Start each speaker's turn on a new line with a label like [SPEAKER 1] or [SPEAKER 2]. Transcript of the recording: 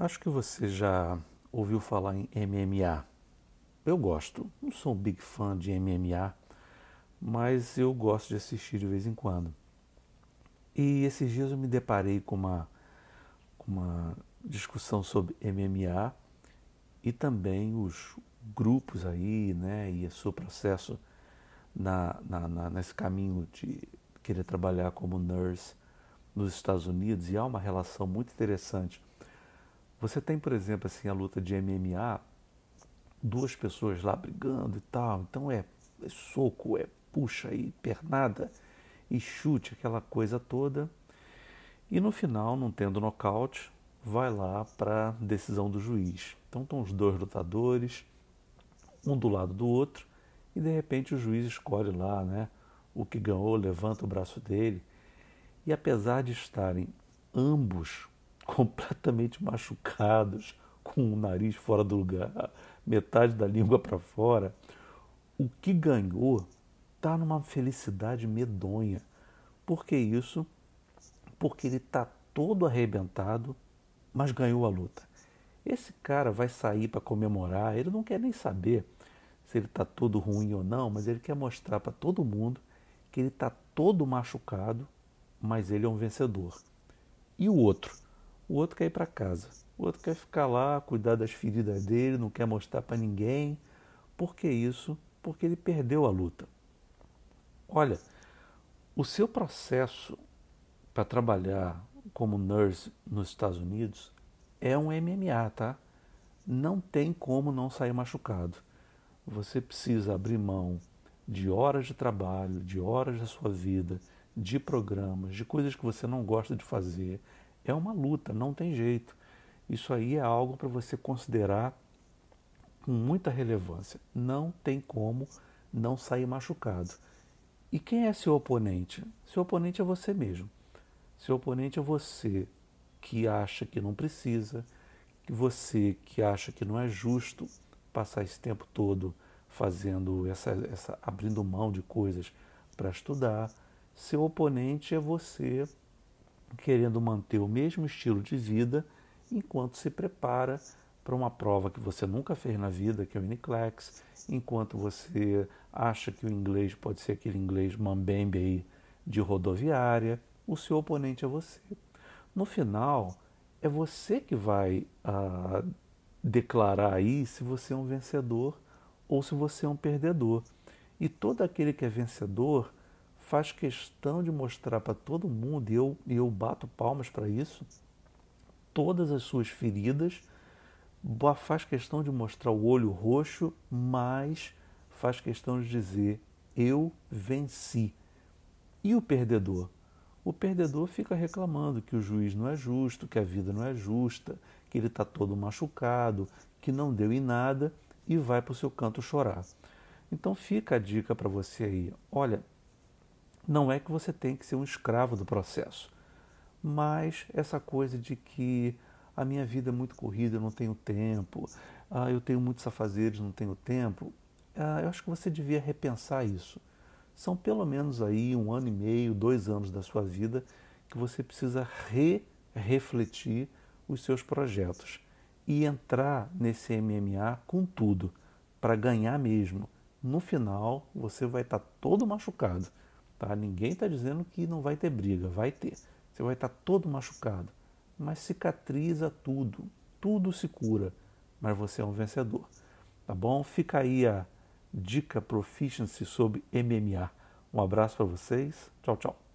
[SPEAKER 1] Acho que você já ouviu falar em MMA. Eu gosto, não sou um big fã de MMA, mas eu gosto de assistir de vez em quando. E esses dias eu me deparei com uma, com uma discussão sobre MMA e também os grupos aí, né, e o seu processo na, na, na, nesse caminho de querer trabalhar como nurse nos Estados Unidos, e há uma relação muito interessante você tem, por exemplo, assim, a luta de MMA, duas pessoas lá brigando e tal, então é, é soco, é puxa e pernada e chute, aquela coisa toda. E no final, não tendo nocaute, vai lá para decisão do juiz. Então estão os dois lutadores, um do lado do outro, e de repente o juiz escolhe lá, né, o que ganhou, levanta o braço dele. E apesar de estarem ambos completamente machucados, com o nariz fora do lugar, metade da língua para fora, o que ganhou está numa felicidade medonha. Por que isso? Porque ele está todo arrebentado, mas ganhou a luta. Esse cara vai sair para comemorar, ele não quer nem saber se ele está todo ruim ou não, mas ele quer mostrar para todo mundo que ele está todo machucado, mas ele é um vencedor. E o outro? O outro quer ir para casa. O outro quer ficar lá, cuidar das feridas dele, não quer mostrar para ninguém. Por que isso? Porque ele perdeu a luta. Olha, o seu processo para trabalhar como nurse nos Estados Unidos é um MMA, tá? Não tem como não sair machucado. Você precisa abrir mão de horas de trabalho, de horas da sua vida, de programas, de coisas que você não gosta de fazer, é uma luta, não tem jeito. Isso aí é algo para você considerar com muita relevância. Não tem como não sair machucado. E quem é seu oponente? Seu oponente é você mesmo. Seu oponente é você que acha que não precisa, que você que acha que não é justo passar esse tempo todo fazendo essa, essa abrindo mão de coisas para estudar. Seu oponente é você querendo manter o mesmo estilo de vida enquanto se prepara para uma prova que você nunca fez na vida, que é o Uniclex, enquanto você acha que o inglês pode ser aquele inglês mambembe aí de rodoviária, o seu oponente é você. No final, é você que vai ah, declarar aí se você é um vencedor ou se você é um perdedor. E todo aquele que é vencedor faz questão de mostrar para todo mundo, e eu, eu bato palmas para isso, todas as suas feridas, faz questão de mostrar o olho roxo, mas faz questão de dizer: eu venci. E o perdedor? O perdedor fica reclamando que o juiz não é justo, que a vida não é justa, que ele está todo machucado, que não deu em nada e vai para o seu canto chorar. Então fica a dica para você aí: olha, não é que você tem que ser um escravo do processo, mas essa coisa de que a minha vida é muito corrida, eu não tenho tempo, ah, eu tenho muitos afazeres, não tenho tempo, ah, eu acho que você devia repensar isso. São pelo menos aí um ano e meio, dois anos da sua vida que você precisa re-refletir os seus projetos e entrar nesse MMA com tudo, para ganhar mesmo. No final, você vai estar tá todo machucado Tá? Ninguém está dizendo que não vai ter briga, vai ter. Você vai estar tá todo machucado, mas cicatriza tudo, tudo se cura, mas você é um vencedor. Tá bom? Fica aí a dica proficiency sobre MMA. Um abraço para vocês. Tchau, tchau.